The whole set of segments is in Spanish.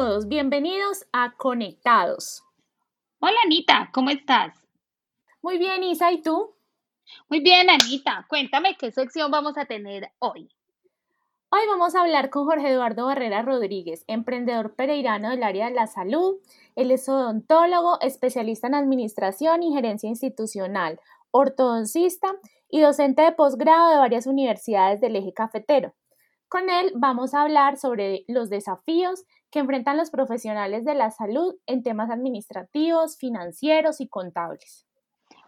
todos, bienvenidos a Conectados. Hola Anita, ¿cómo estás? Muy bien, Isa, ¿y tú? Muy bien, Anita. Cuéntame qué sección vamos a tener hoy. Hoy vamos a hablar con Jorge Eduardo Barrera Rodríguez, emprendedor pereirano del área de la salud. Él es odontólogo, especialista en administración y gerencia institucional, ortodoncista y docente de posgrado de varias universidades del eje cafetero. Con él vamos a hablar sobre los desafíos que enfrentan los profesionales de la salud en temas administrativos, financieros y contables.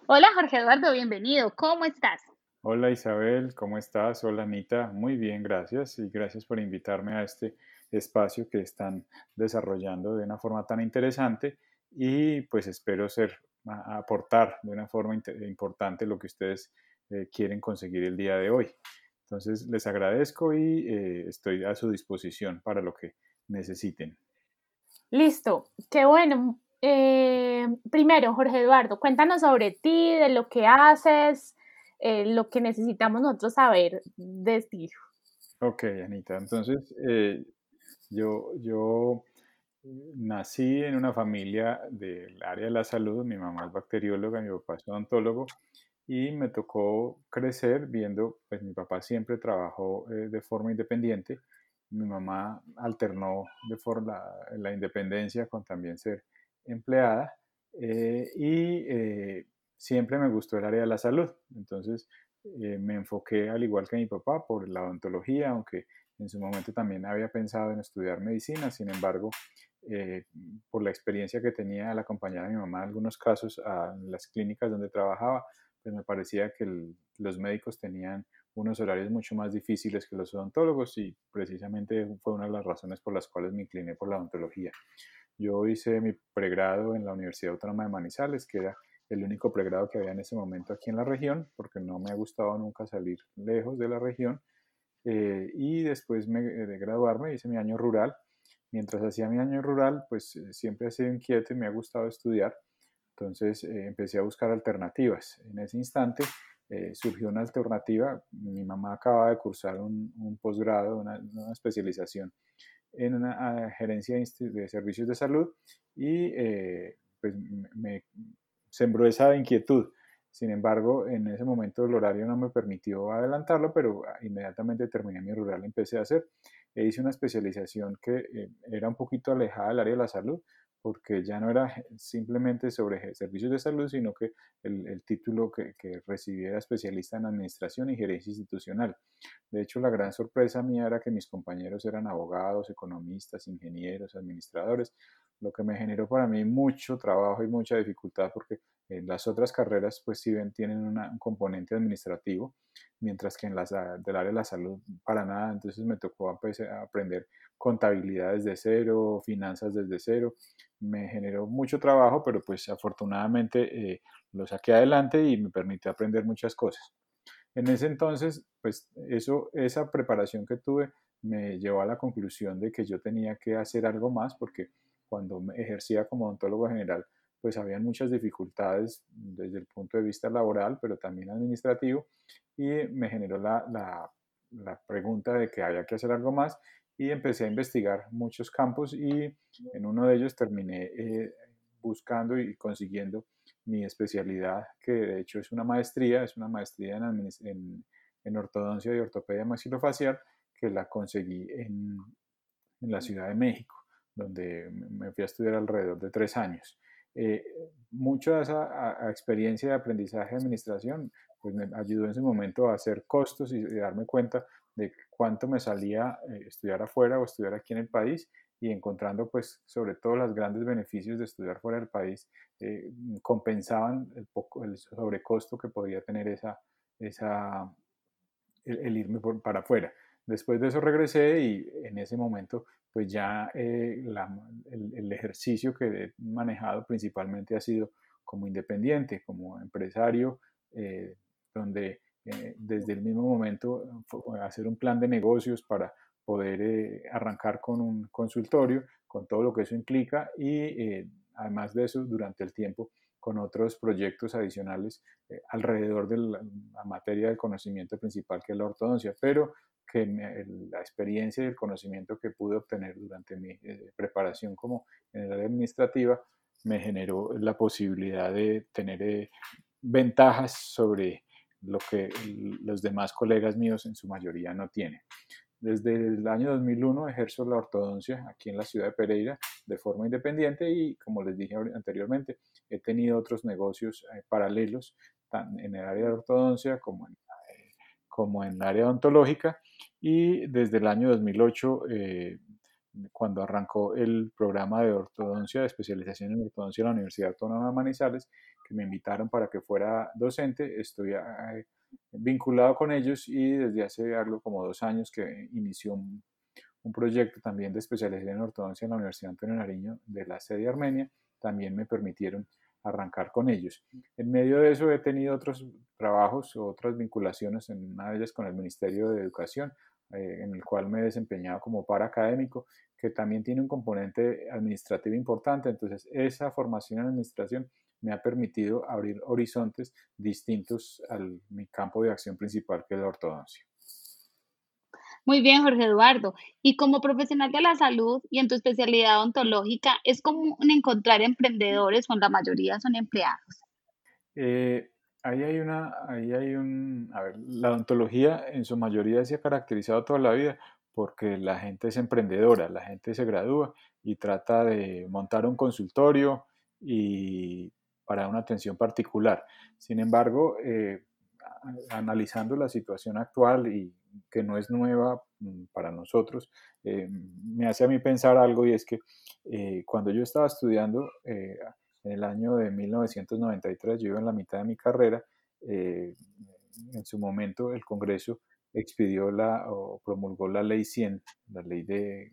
Hola Jorge Eduardo, bienvenido. ¿Cómo estás? Hola Isabel, ¿cómo estás? Hola Anita, muy bien, gracias y gracias por invitarme a este espacio que están desarrollando de una forma tan interesante y pues espero ser aportar de una forma importante lo que ustedes eh, quieren conseguir el día de hoy. Entonces les agradezco y eh, estoy a su disposición para lo que necesiten. Listo, qué bueno. Eh, primero, Jorge Eduardo, cuéntanos sobre ti, de lo que haces, eh, lo que necesitamos nosotros saber de ti. Ok, Anita. Entonces, yo, yo nací en una familia del área de la salud. Mi mamá es bacterióloga, mi papá es odontólogo. Y me tocó crecer viendo, pues mi papá siempre trabajó eh, de forma independiente. Mi mamá alternó de forma la, independencia con también ser empleada. y siempre me gustó el área de la salud. Entonces eh, me enfoqué, al igual que mi papá, por la odontología, aunque en su momento también había pensado en estudiar medicina. Sin embargo, eh, por la experiencia que tenía al acompañar a mi mamá en algunos casos a las clínicas donde trabajaba, pues me parecía que los médicos tenían unos horarios mucho más difíciles que los odontólogos y precisamente fue una de las razones por las cuales me incliné por la odontología. Yo hice mi pregrado en la Universidad Autónoma de Manizales, que era el único pregrado que había en ese momento aquí en la región, porque no me ha gustado nunca salir lejos de la región. Eh, y después de graduarme hice mi año rural. Mientras hacía mi año rural, pues eh, siempre he sido inquieto y me ha gustado estudiar. Entonces eh, empecé a buscar alternativas. En ese instante surgió una alternativa. Mi mamá acaba de cursar un, posgrado, una, especialización en una gerencia de servicios de salud y pues me, sembró esa inquietud. Sin embargo, en ese momento el horario no me permitió adelantarlo, pero ah, inmediatamente terminé mi rural y empecé a hacer. E hice una especialización que eh, era un poquito alejada del área de la salud, porque ya no era simplemente sobre servicios de salud, sino que el, título que, que, recibí era especialista en administración y gerencia institucional. De hecho, la gran sorpresa mía era que mis compañeros eran abogados, economistas, ingenieros, administradores, lo que me generó para mí mucho trabajo y mucha dificultad porque en las otras carreras pues si bien tienen un componente administrativo, mientras que en las del área de la salud para nada, entonces me tocó aprender contabilidad desde cero, finanzas desde cero, me generó mucho trabajo, pero pues afortunadamente eh, lo saqué adelante y me permitió aprender muchas cosas. En ese entonces, pues eso, esa preparación que tuve me llevó a la conclusión de que yo tenía que hacer algo más porque cuando me ejercía como odontólogo general, pues habían muchas dificultades desde el punto de vista laboral, pero también administrativo, y me generó la, la, la pregunta de que había que hacer algo más y empecé a investigar muchos campos y en uno de ellos terminé eh, buscando y consiguiendo mi especialidad, que de hecho es una maestría, es una maestría en, en, en ortodoncia y ortopedia maxilofacial, que la conseguí en, en la Ciudad de México donde me fui a estudiar alrededor de tres años. Eh, mucho de esa experiencia de aprendizaje de administración pues me ayudó en ese momento a hacer costos y, darme cuenta de cuánto me salía eh, estudiar afuera o estudiar aquí en el país y encontrando pues sobre todo los grandes beneficios de estudiar fuera del país eh, compensaban el, poco, el sobrecosto que podía tener esa, esa, el, irme para afuera. Después de eso regresé y en ese momento pues ya eh, el, ejercicio que he manejado principalmente ha sido como independiente, como empresario, donde eh, desde el mismo momento hacer un plan de negocios para poder arrancar con un consultorio, con todo lo que eso implica y además de eso, durante el tiempo con otros proyectos adicionales alrededor de la, materia del conocimiento principal que es la ortodoncia, pero que la experiencia y el conocimiento que pude obtener durante mi preparación como en administrativa me generó la posibilidad de tener ventajas sobre lo que los demás colegas míos en su mayoría no tienen. Desde el año 2001 ejerzo la ortodoncia aquí en la ciudad de Pereira de forma independiente y, como les dije anteriormente, he tenido otros negocios eh, paralelos tan en el área de ortodoncia como en, eh, como en el área odontológica y desde el año 2008 cuando arrancó el programa de ortodoncia, de especialización en ortodoncia en la Universidad Autónoma de Manizales, que me invitaron para que fuera docente. Estoy eh, vinculado con ellos y desde hace algo como dos años que inició un, proyecto también de especialización en ortodoncia en la Universidad Antonio Nariño de la sede Armenia, también me permitieron arrancar con ellos. En medio de eso he tenido otros trabajos, otras vinculaciones, en una de ellas con el Ministerio de Educación, eh, en el cual me he desempeñado como paraacadémico, que también tiene un componente administrativo importante. Entonces, esa formación en administración me ha permitido abrir horizontes distintos al mi campo de acción principal, que es la ortodoncia. Muy bien, Jorge Eduardo. Y como profesional de la salud y en tu especialidad odontológica, ¿es común encontrar emprendedores o la mayoría son empleados? Eh, ahí hay una, ahí hay un, a ver, la odontología en su mayoría se ha caracterizado toda la vida porque la gente es emprendedora, la gente se gradúa y trata de montar un consultorio y para una atención particular. Sin embargo, eh, analizando la situación actual y que no es nueva mm, para nosotros, eh, me hace a mí pensar algo y es que eh, cuando yo estaba estudiando en el año de 1993, yo iba en la mitad de mi carrera, eh, en su momento el Congreso expidió la o promulgó la ley 100, la ley de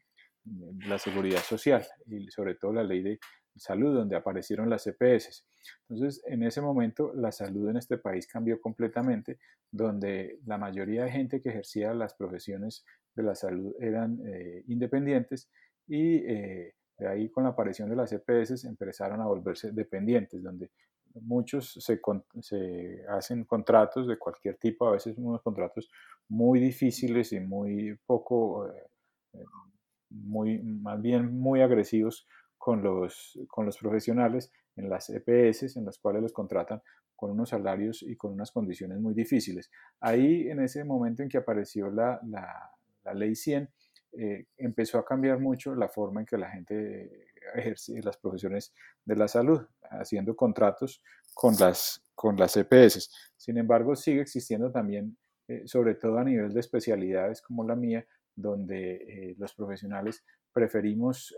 la seguridad social y sobre todo la ley de salud, donde aparecieron las EPS. Entonces, en ese momento, la salud en este país cambió completamente, donde la mayoría de gente que ejercía las profesiones de la salud eran eh, independientes y eh, de ahí con la aparición de las EPS empezaron a volverse dependientes, donde muchos se, hacen contratos de cualquier tipo, a veces unos contratos muy difíciles y muy poco, eh, eh, muy, más bien muy agresivos con los, con los profesionales en las EPS, en las cuales los contratan con unos salarios y con unas condiciones muy difíciles. Ahí, en ese momento en que apareció la, la, la ley 100, eh, empezó a cambiar mucho la forma en que la gente ejerce las profesiones de la salud, haciendo contratos con las, con las EPS. Sin embargo, sigue existiendo también, eh, sobre todo a nivel de especialidades como la mía, donde eh, los profesionales preferimos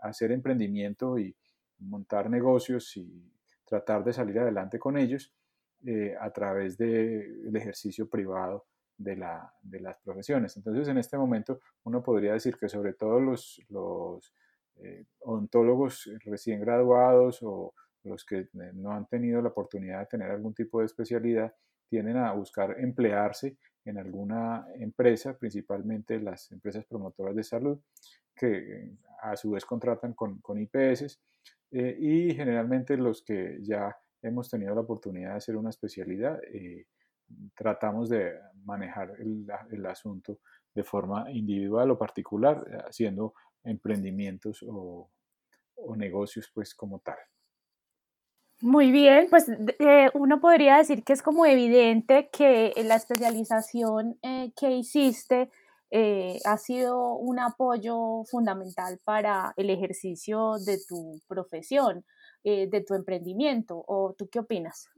hacer emprendimiento y montar negocios y tratar de salir adelante con ellos a través del ejercicio privado de, la, de las profesiones. Entonces, en este momento, uno podría decir que sobre todo los, eh, odontólogos recién graduados o los que eh, no han tenido la oportunidad de tener algún tipo de especialidad, tienden a buscar emplearse en alguna empresa, principalmente las empresas promotoras de salud, que eh, a su vez contratan con, con IPS, y generalmente los que ya hemos tenido la oportunidad de hacer una especialidad, tratamos de manejar el, asunto de forma individual o particular, eh, haciendo emprendimientos o, negocios pues como tal. Muy bien, pues eh, uno podría decir que es como evidente que la especialización eh, que hiciste ha sido un apoyo fundamental para el ejercicio de tu profesión, de tu emprendimiento. ¿O tú qué opinas?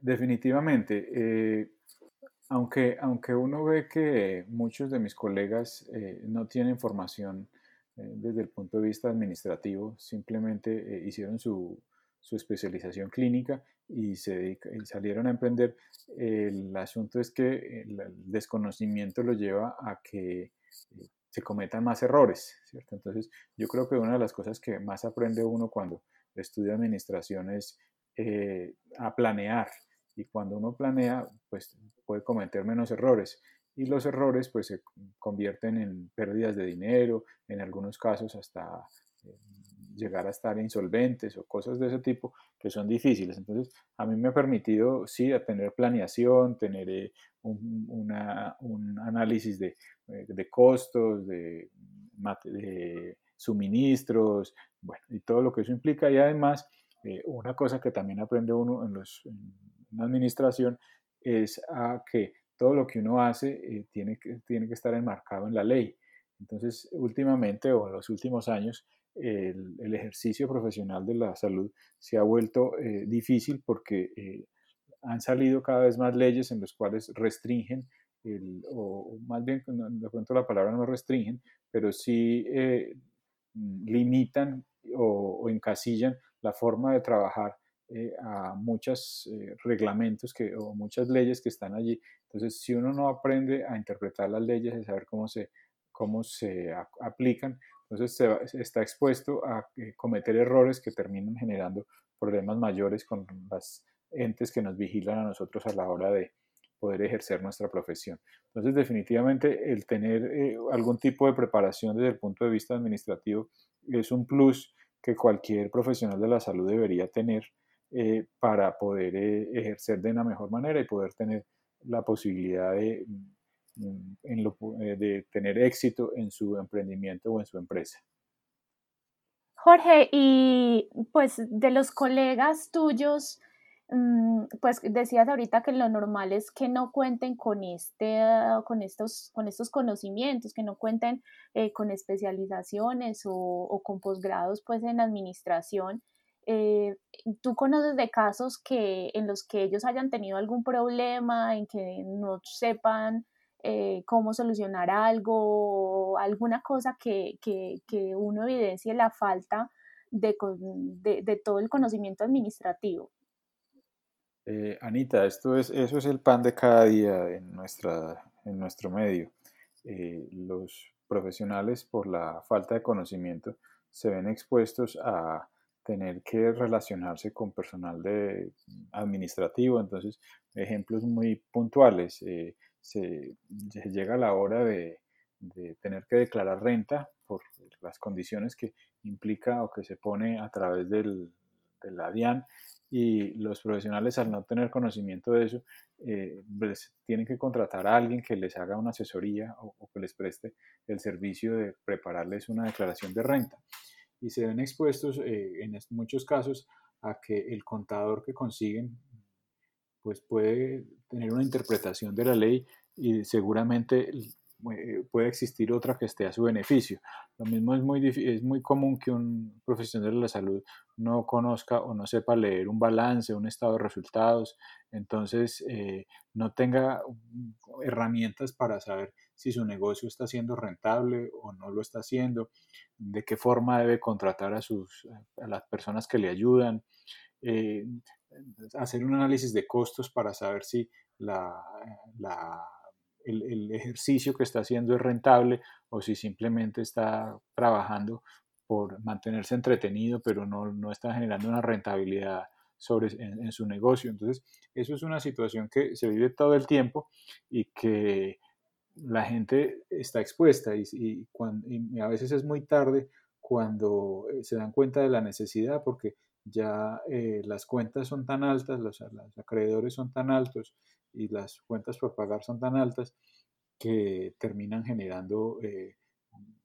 Definitivamente. Eh, aunque, aunque uno ve que muchos de mis colegas eh, no tienen formación eh, desde el punto de vista administrativo, simplemente hicieron su, su, especialización clínica y, se salieron a emprender, el asunto es que el desconocimiento lo lleva a que se cometan más errores, ¿cierto? Entonces, yo creo que una de las cosas que más aprende uno cuando estudia administración es eh, a planear. Y cuando uno planea, pues puede cometer menos errores. Y los errores pues se convierten en pérdidas de dinero, en algunos casos hasta eh, llegar a estar insolventes o cosas de ese tipo que son difíciles. Entonces, a mí me ha permitido, sí, tener planeación, tener eh, un, un, análisis de, de costos, de, suministros, bueno, y todo lo que eso implica. Y además, eh, una cosa que también aprende uno en, los, en administración es a que todo lo que uno hace tiene, que, tiene que estar enmarcado en la ley. Entonces, últimamente o en los últimos años, el, ejercicio profesional de la salud se ha vuelto eh, difícil porque eh, han salido cada vez más leyes en las cuales restringen, o, más bien, de pronto la palabra no restringen, pero sí eh, limitan o, encasillan la forma de trabajar a muchos reglamentos que, o muchas leyes que están allí. Entonces, si uno no aprende a interpretar las leyes y saber cómo se, cómo se aplican, entonces se, está expuesto a eh, cometer errores que terminan generando problemas mayores con las entes que nos vigilan a nosotros a la hora de poder ejercer nuestra profesión. Entonces, definitivamente, el tener eh, algún tipo de preparación desde el punto de vista administrativo es un plus que cualquier profesional de la salud debería tener eh, para poder ejercer de una mejor manera y poder tener la posibilidad de lo, eh, de tener éxito en su emprendimiento o en su empresa. Jorge, y pues de los colegas tuyos, mm, pues decías ahorita que lo normal es que no cuenten con, este, con, estos, con estos conocimientos, que no cuenten eh, con especializaciones o, con posgrados pues en administración. Eh, ¿Tú conoces de casos que, en los que ellos hayan tenido algún problema, en que no sepan eh, cómo solucionar algo, alguna cosa que, que, que uno evidencie la falta de, de, todo el conocimiento administrativo. Eh, Anita, esto es, eso es el pan de cada día en, nuestra, en nuestro medio. Eh, los profesionales, por la falta de conocimiento, se ven expuestos a tener que relacionarse con personal de administrativo. Entonces, ejemplos muy puntuales se, llega la hora de, tener que declarar renta por las condiciones que implica o que se pone a través del, de la DIAN y los profesionales al no tener conocimiento de eso eh, tienen que contratar a alguien que les haga una asesoría o, que les preste el servicio de prepararles una declaración de renta. Y se ven expuestos eh, en muchos casos a que el contador que consiguen pues puede tener una interpretación de la ley y seguramente puede existir otra que esté a su beneficio. Lo mismo es muy, es muy común que un profesional de la salud no conozca o no sepa leer un balance, un estado de resultados, entonces eh, no tenga herramientas para saber si su negocio está siendo rentable o no lo está haciendo, de qué forma debe contratar a, sus, a las personas que le ayudan, eh, hacer un análisis de costos para saber si la, la el, ejercicio que está haciendo es rentable o si simplemente está trabajando por mantenerse entretenido, pero no, no está generando una rentabilidad sobre, en, su negocio. Entonces, eso es una situación que se vive todo el tiempo y que la gente está expuesta y, y, a veces es muy tarde cuando eh, se dan cuenta de la necesidad porque ya eh, las cuentas son tan altas, los acreedores son tan altos y las cuentas por pagar son tan altas que terminan generando eh,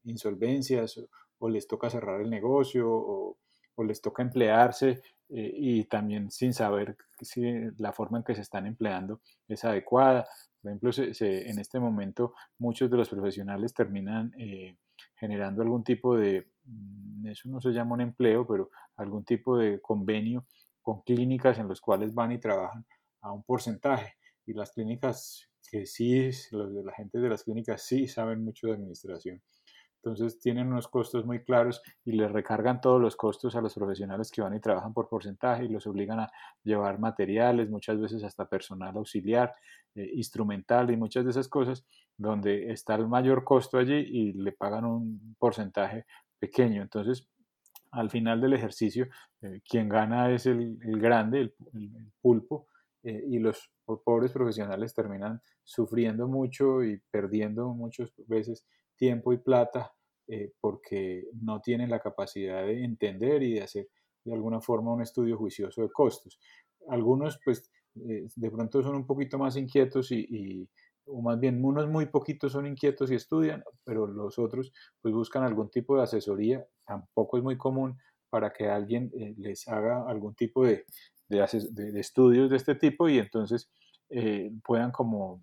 insolvencias o, les toca cerrar el negocio o, les toca emplearse eh, y también sin saber si la forma en que se están empleando es adecuada. Por ejemplo, en este momento muchos de los profesionales terminan eh, generando algún tipo de, mm, eso no se llama un empleo, pero algún tipo de convenio con clínicas en los cuales van y trabajan a un porcentaje y las clínicas que sí, los de la gente de las clínicas sí saben mucho de administración. Entonces tienen unos costos muy claros y les recargan todos los costos a los profesionales que van y trabajan por porcentaje y los obligan a llevar materiales, muchas veces hasta personal auxiliar, eh, instrumental y muchas de esas cosas, donde está el mayor costo allí y le pagan un porcentaje pequeño. Entonces, al final del ejercicio, eh, quien gana es el, grande, el pulpo, eh, y los pobres profesionales terminan sufriendo mucho y perdiendo muchas veces tiempo y plata porque no tienen la capacidad de entender y de hacer de alguna forma un estudio juicioso de costos. Algunos, pues, de pronto son un poquito más inquietos y, o más bien unos muy poquitos son inquietos y estudian, pero los otros pues buscan algún tipo de asesoría, tampoco es muy común para que alguien eh, les haga algún tipo de, de, estudios de este tipo y entonces eh, puedan como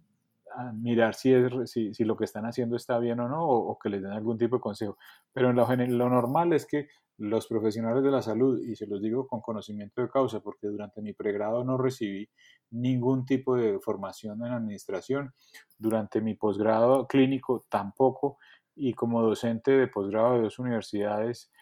ah, mirar si, es, si, lo que están haciendo está bien o no, o, que les den algún tipo de consejo. Pero lo, lo normal es que los profesionales de la salud, y se los digo con conocimiento de causa, porque durante mi pregrado no recibí ningún tipo de formación en administración, durante mi posgrado clínico tampoco, y como docente de posgrado de dos universidades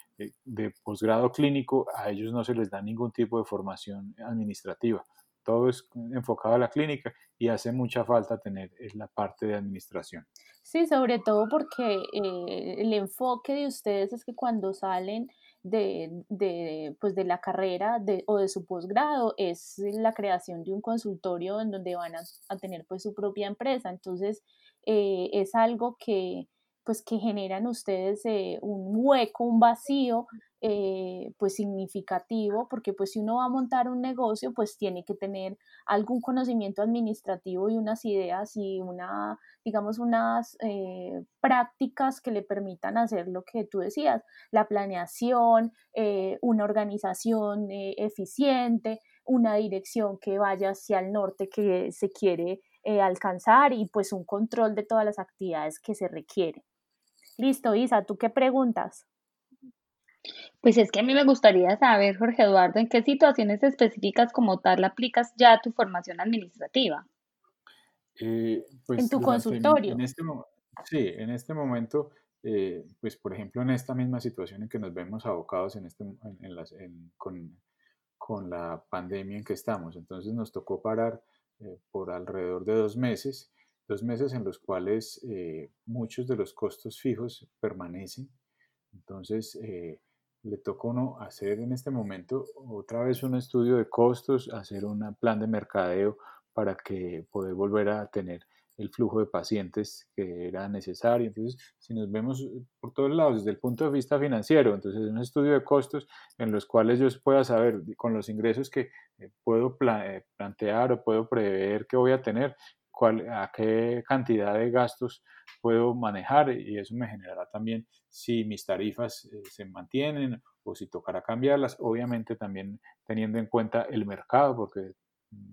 de posgrado clínico, a ellos no se les da ningún tipo de formación administrativa. Todo es enfocado a la clínica y hace mucha falta tener la parte de administración. Sí, sobre todo porque eh, el enfoque de ustedes es que cuando salen de, de, pues de la carrera de, o de su posgrado es la creación de un consultorio en donde van a, tener pues su propia empresa. Entonces eh, es algo que, pues que generan ustedes eh, un hueco, un vacío, eh, pues significativo, porque pues si uno va a montar un negocio, pues tiene que tener algún conocimiento administrativo y unas ideas y una, digamos, unas eh, prácticas que le permitan hacer lo que tú decías, la planeación, una organización eficiente, una dirección que vaya hacia el norte que se quiere alcanzar y pues un control de todas las actividades que se requieren. Listo, Isa, ¿tú qué preguntas? Pues es que a mí me gustaría saber, Jorge Eduardo, en qué situaciones específicas como tal aplicas ya tu formación administrativa. Eh, pues en tu consultorio. Este sí, en este momento, eh, pues por ejemplo, en esta misma situación en que nos vemos abocados en este, con, con, la pandemia en que estamos. Entonces nos tocó parar eh, por alrededor de dos meses dos meses en los cuales eh, muchos de los costos fijos permanecen. Entonces, eh, le toca uno hacer en este momento otra vez un estudio de costos, hacer un plan de mercadeo para que poder volver a tener el flujo de pacientes que era necesario. Entonces, si nos vemos por todos lados, desde el punto de vista financiero, entonces un estudio de costos en los cuales yo pueda saber con los ingresos que eh, puedo plantear o puedo prever que voy a tener, a qué cantidad de gastos puedo manejar y eso me generará también si mis tarifas eh, se mantienen o si tocará cambiarlas, obviamente también teniendo en cuenta el mercado, porque mm,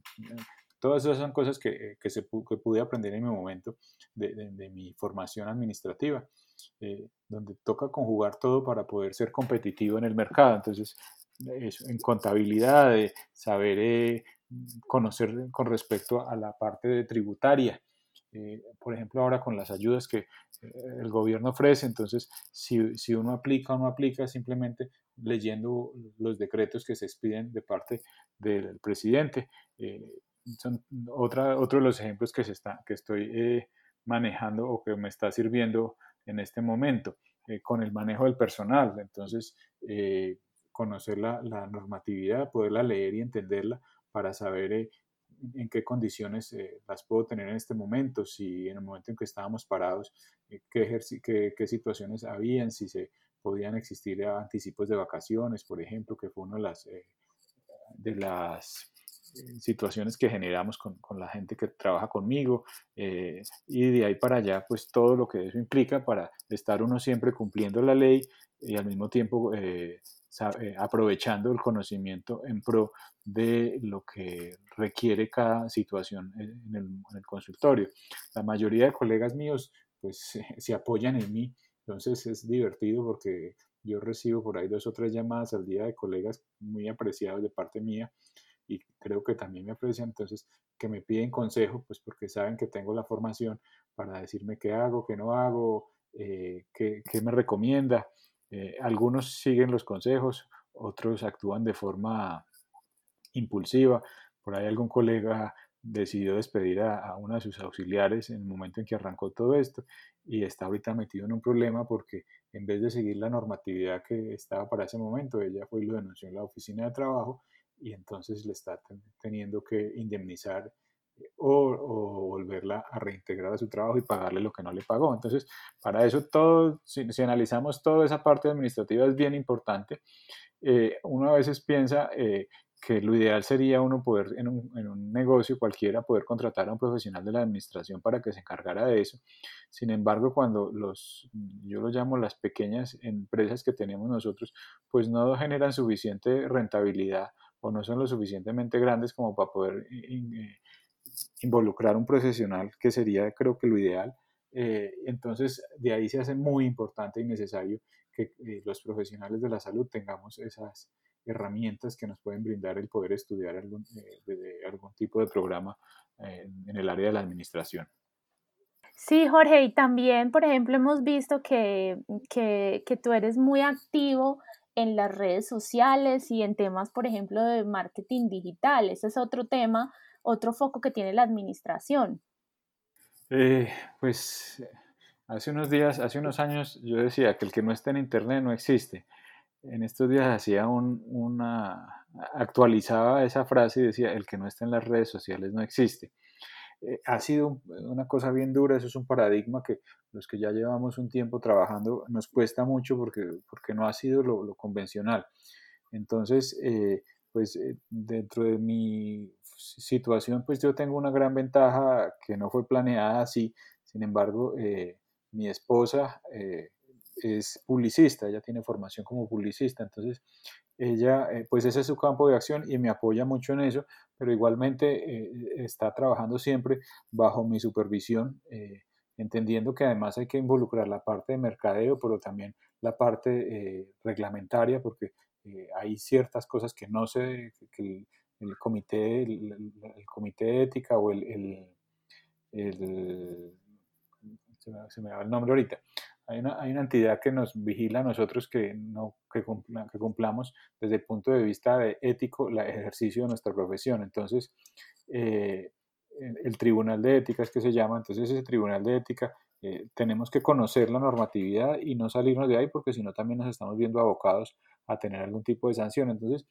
todas esas son cosas que, que, se, que pude aprender en mi momento de, de, mi formación administrativa, eh, donde toca conjugar todo para poder ser competitivo en el mercado. Entonces, en contabilidad, de saber eh, conocer con respecto a la parte de tributaria. Eh, por ejemplo, ahora con las ayudas que eh, el gobierno ofrece, entonces si, si, uno aplica o no aplica, simplemente leyendo los decretos que se expiden de parte del presidente. Eh, son otra, otro de los ejemplos que, se está, que estoy manejando o que me está sirviendo en este momento con el manejo del personal. Entonces, conocer la, la normatividad, poderla leer y entenderla para saber eh, en qué condiciones eh, las puedo tener en este momento, si en el momento en que estábamos parados, eh, qué, qué, qué, situaciones habían, si se podían existir anticipos de vacaciones, por ejemplo, que fue una de las, de las situaciones que generamos con, con, la gente que trabaja conmigo y de ahí para allá, pues todo lo que eso implica para estar uno siempre cumpliendo la ley y al mismo tiempo eh, aprovechando el conocimiento en pro de lo que requiere cada situación en el, consultorio. La mayoría de colegas míos pues se, apoyan en mí, entonces es divertido porque yo recibo por ahí dos o tres llamadas al día de colegas muy apreciados de parte mía y creo que también me aprecian, entonces que me piden consejo, pues porque saben que tengo la formación para decirme qué hago, qué no hago, eh, qué, qué, me recomienda. Eh, algunos siguen los consejos, otros actúan de forma impulsiva. Por ahí algún colega decidió despedir a, una de sus auxiliares en el momento en que arrancó todo esto y está ahorita metido en un problema porque en vez de seguir la normatividad que estaba para ese momento, ella fue y lo denunció en la oficina de trabajo y entonces le está teniendo que indemnizar o, volverla a reintegrar a su trabajo y pagarle lo que no le pagó. Entonces, para eso todo, si, analizamos toda esa parte administrativa es bien importante. Eh, uno a veces piensa eh, que lo ideal sería uno poder en un, en un, negocio cualquiera poder contratar a un profesional de la administración para que se encargara de eso. Sin embargo, cuando los, yo lo llamo las pequeñas empresas que tenemos nosotros, pues no generan suficiente rentabilidad o no son lo suficientemente grandes como para poder eh, involucrar un profesional, que sería creo que lo ideal. Eh, entonces, de ahí se hace muy importante y necesario que eh, los profesionales de la salud tengamos esas herramientas que nos pueden brindar el poder estudiar algún, de, algún tipo de programa en el área de la administración. Sí, Jorge, y también, por ejemplo, hemos visto que, que, que tú eres muy activo en las redes sociales y en temas, por ejemplo, de marketing digital. Ese es otro tema, otro foco que tiene la administración. Eh, pues hace unos días, hace unos años yo decía que el que no esté en Internet no existe. En estos días hacía una, actualizaba esa frase y decía, el que no esté en las redes sociales no existe. Eh, ha sido una cosa bien dura, eso es un paradigma que los que ya llevamos un tiempo trabajando nos cuesta mucho porque, porque no ha sido lo, convencional. Entonces, eh, pues eh, dentro de mi situación, pues yo tengo una gran ventaja que no fue planeada así, sin embargo, mi esposa es publicista, ella tiene formación como publicista, entonces ella, eh, pues ese es su campo de acción y me apoya mucho en eso, pero igualmente eh, está trabajando siempre bajo mi supervisión, eh, entendiendo que además hay que involucrar la parte de mercadeo, pero también la parte reglamentaria, porque hay ciertas cosas que no sé, que el, comité, el, comité de ética o el, el se, me, se da el nombre ahorita, hay una, hay una, entidad que nos vigila a nosotros que, no, que, que, cumplamos desde el punto de vista de ético el ejercicio de nuestra profesión. Entonces, eh, el Tribunal de Ética es que se llama, entonces ese Tribunal de Ética eh, tenemos que conocer la normatividad y no salirnos de ahí porque si no también nos estamos viendo abocados a tener algún tipo de sanción. Entonces,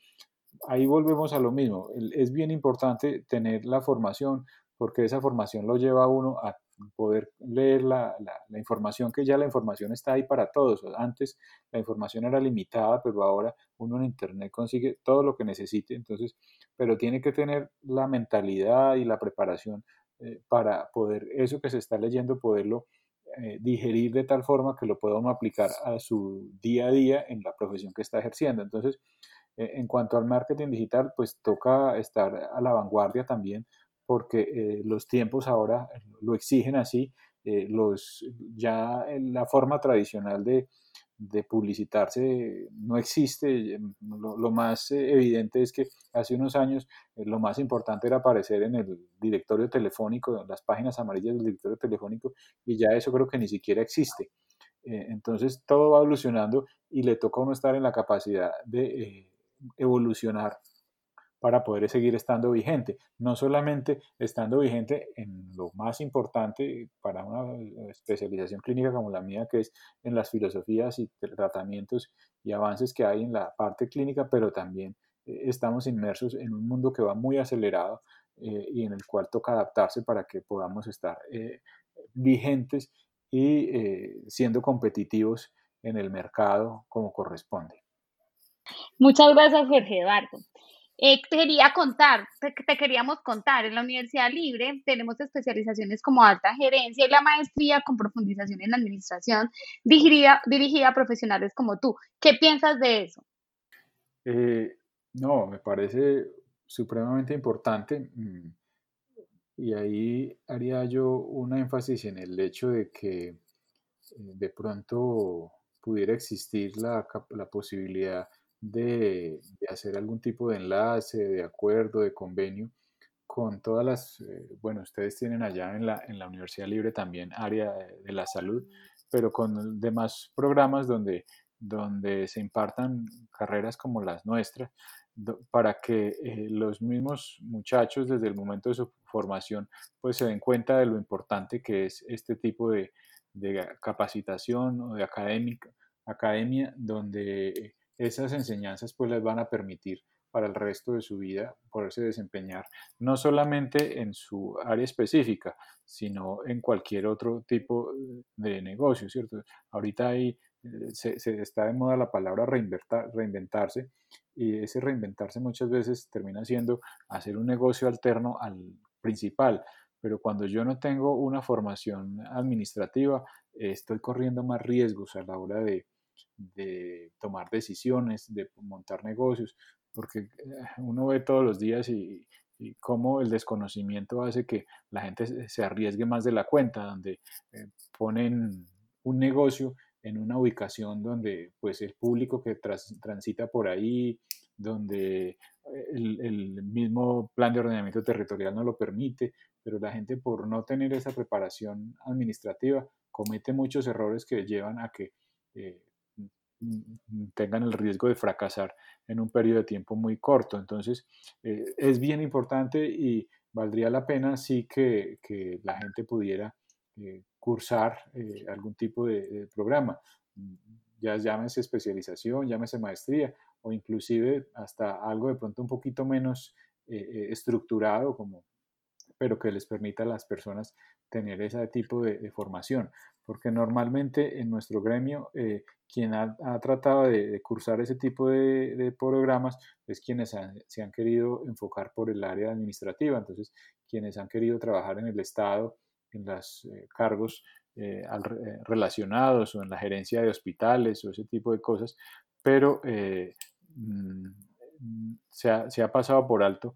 ahí volvemos a lo mismo. Es bien importante tener la formación porque esa formación lo lleva a uno a poder leer la, la, información, que ya la información está ahí para todos. Antes la información era limitada, pero ahora uno en Internet consigue todo lo que necesite, entonces, pero tiene que tener la mentalidad y la preparación eh, para poder eso que se está leyendo, poderlo eh, digerir de tal forma que lo pueda uno aplicar a su día a día en la profesión que está ejerciendo. Entonces, en cuanto al marketing digital, pues toca estar a la vanguardia también porque eh, los tiempos ahora lo exigen así. Eh, los, ya la forma tradicional de, de publicitarse no existe. Lo, lo, más evidente es que hace unos años eh, lo más importante era aparecer en el directorio telefónico, las páginas amarillas del directorio telefónico, y ya eso creo que ni siquiera existe. entonces todo va evolucionando y le toca a uno estar en la capacidad de evolucionar para poder seguir estando vigente. No solamente estando vigente en lo más importante para una especialización clínica como la mía, que es en las filosofías y tratamientos y avances que hay en la parte clínica, pero también eh, estamos inmersos en un mundo que va muy acelerado eh, y en el cual toca adaptarse para que podamos estar eh, vigentes y siendo competitivos en el mercado como corresponde. Muchas gracias, Jorge Eduardo. Eh, te quería contar, te, queríamos contar, en la Universidad Libre tenemos especializaciones como alta gerencia y la maestría con profundización en administración dirigida, dirigida a profesionales como tú. ¿Qué piensas de eso? Eh, no, me parece supremamente importante mm, y ahí haría yo un énfasis en el hecho de que eh, de pronto pudiera existir la, la posibilidad de, hacer algún tipo de enlace, de acuerdo, de convenio con todas las, eh, bueno, ustedes tienen allá en la, en la Universidad Libre también área de, la salud, pero con demás programas donde, donde se impartan carreras como las nuestras, para que eh, los mismos muchachos desde el momento de su formación pues se den cuenta de lo importante que es este tipo de, de capacitación o de académica, academia donde esas enseñanzas pues les van a permitir para el resto de su vida poderse desempeñar, no solamente en su área específica, sino en cualquier otro tipo de negocio, ¿cierto? Ahorita ahí eh, se, está de moda la palabra reinventarse y ese reinventarse muchas veces termina siendo hacer un negocio alterno al principal, pero cuando yo no tengo una formación administrativa, estoy corriendo más riesgos a la hora de, tomar decisiones, de montar negocios, porque eh, uno ve todos los días y, cómo el desconocimiento hace que la gente se arriesgue más de la cuenta, donde eh, ponen un negocio en una ubicación donde pues el público que transita por ahí, donde eh, el, mismo plan de ordenamiento territorial no lo permite, pero la gente por no tener esa preparación administrativa comete muchos errores que llevan a que eh, tengan el riesgo de fracasar en un periodo de tiempo muy corto. Entonces, eh, es bien importante y valdría la pena sí que, la gente pudiera cursar algún tipo de, programa ya llámese especialización, llámese maestría, o inclusive hasta algo de pronto un poquito menos eh, eh, estructurado, como, pero que les permita a las personas tener ese tipo de, formación. Porque normalmente en nuestro gremio, eh, quien ha, tratado de, cursar ese tipo de, programas es quienes se han querido enfocar por el área administrativa, entonces quienes han querido trabajar en el Estado, en los cargos relacionados o en la gerencia de hospitales o ese tipo de cosas, pero Mm, se ha, pasado por alto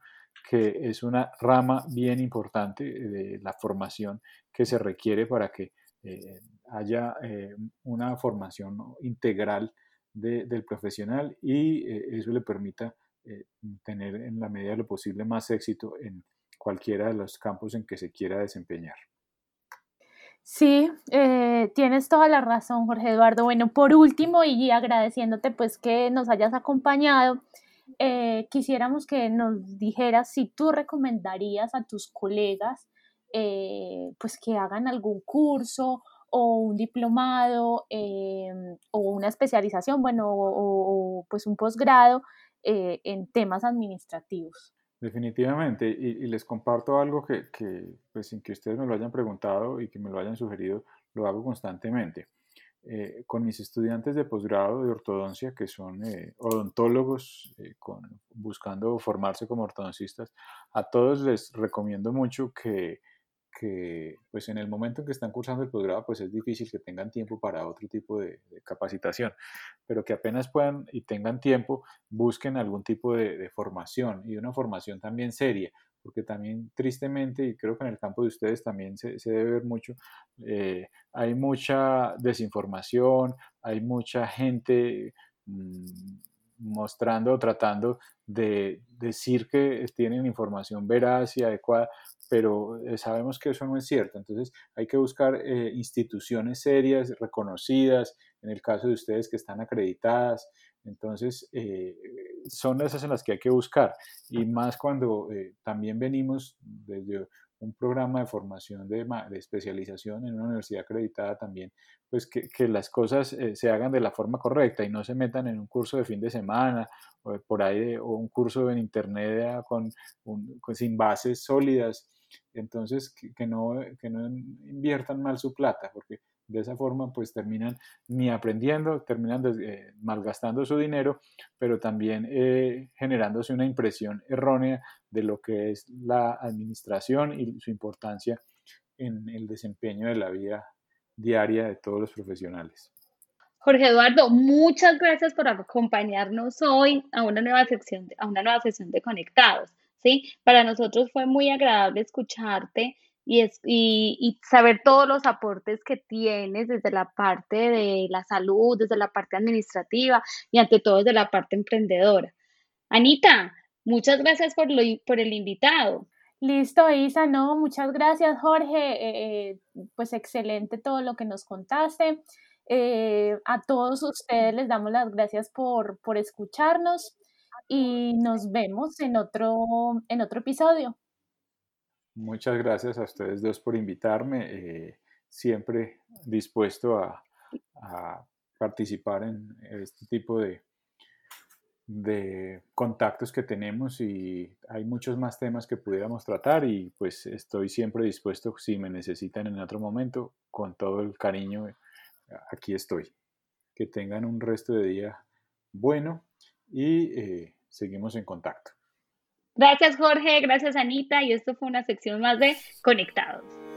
que es una rama bien importante de la formación que se requiere para que eh, haya eh, una formación integral del profesional y eh, eso le permita tener en la medida de lo posible más éxito en cualquiera de los campos en que se quiera desempeñar. Sí, eh, tienes toda la razón, Jorge Eduardo. Bueno, por último, y agradeciéndote pues que nos hayas acompañado, eh, quisiéramos que nos dijeras si tú recomendarías a tus colegas eh, pues que hagan algún curso o un diplomado o una especialización, bueno, o pues un posgrado en temas administrativos. Definitivamente, y, les comparto algo que, pues sin que ustedes me lo hayan preguntado y que me lo hayan sugerido, lo hago constantemente. Eh, con mis estudiantes de posgrado de ortodoncia, que son eh, odontólogos eh, buscando formarse como ortodoncistas, a todos les recomiendo mucho que que pues en el momento en que están cursando el posgrado pues es difícil que tengan tiempo para otro tipo de, capacitación, pero que apenas puedan y tengan tiempo busquen algún tipo de, formación y una formación también seria, porque también tristemente, y creo que en el campo de ustedes también se, debe ver mucho, eh, hay mucha desinformación, hay mucha gente mm, mostrando o tratando de decir que tienen información veraz y adecuada, pero eh, sabemos que eso no es cierto. Entonces hay que buscar eh, instituciones serias, reconocidas, en el caso de ustedes que están acreditadas. Entonces eh, son esas en las que hay que buscar. Y más cuando también venimos desde un programa de formación de, de, especialización en una universidad acreditada también, pues que, que las cosas eh, se hagan de la forma correcta y no se metan en un curso de fin de semana o por ahí o un curso en internet con, con sin bases sólidas. Entonces, que, que, no, que no inviertan mal su plata, porque de esa forma, pues terminan ni aprendiendo, terminan eh, malgastando su dinero, pero también eh, generándose una impresión errónea de lo que es la administración y su importancia en el desempeño de la vida diaria de todos los profesionales. Jorge Eduardo, muchas gracias por acompañarnos hoy a una nueva sección, a una nueva sesión de Conectados. ¿sí? Para nosotros fue muy agradable escucharte y, es, y, saber todos los aportes que tienes desde la parte de la salud, desde la parte administrativa y ante todo desde la parte emprendedora. Anita, muchas gracias por, lo, por el invitado. Listo, Isa, no, muchas gracias, Jorge. Eh, eh, pues excelente todo lo que nos contaste. Eh, a todos ustedes les damos las gracias por, por escucharnos y nos vemos en otro, en otro episodio. Muchas gracias a ustedes dos por invitarme. Eh, siempre dispuesto a, participar en este tipo de, contactos que tenemos y hay muchos más temas que pudiéramos tratar y pues estoy siempre dispuesto, si me necesitan en otro momento, con todo el cariño, aquí estoy. Que tengan un resto de día bueno y eh, seguimos en contacto. Gracias Jorge, gracias Anita y esto fue una sección más de Conectados.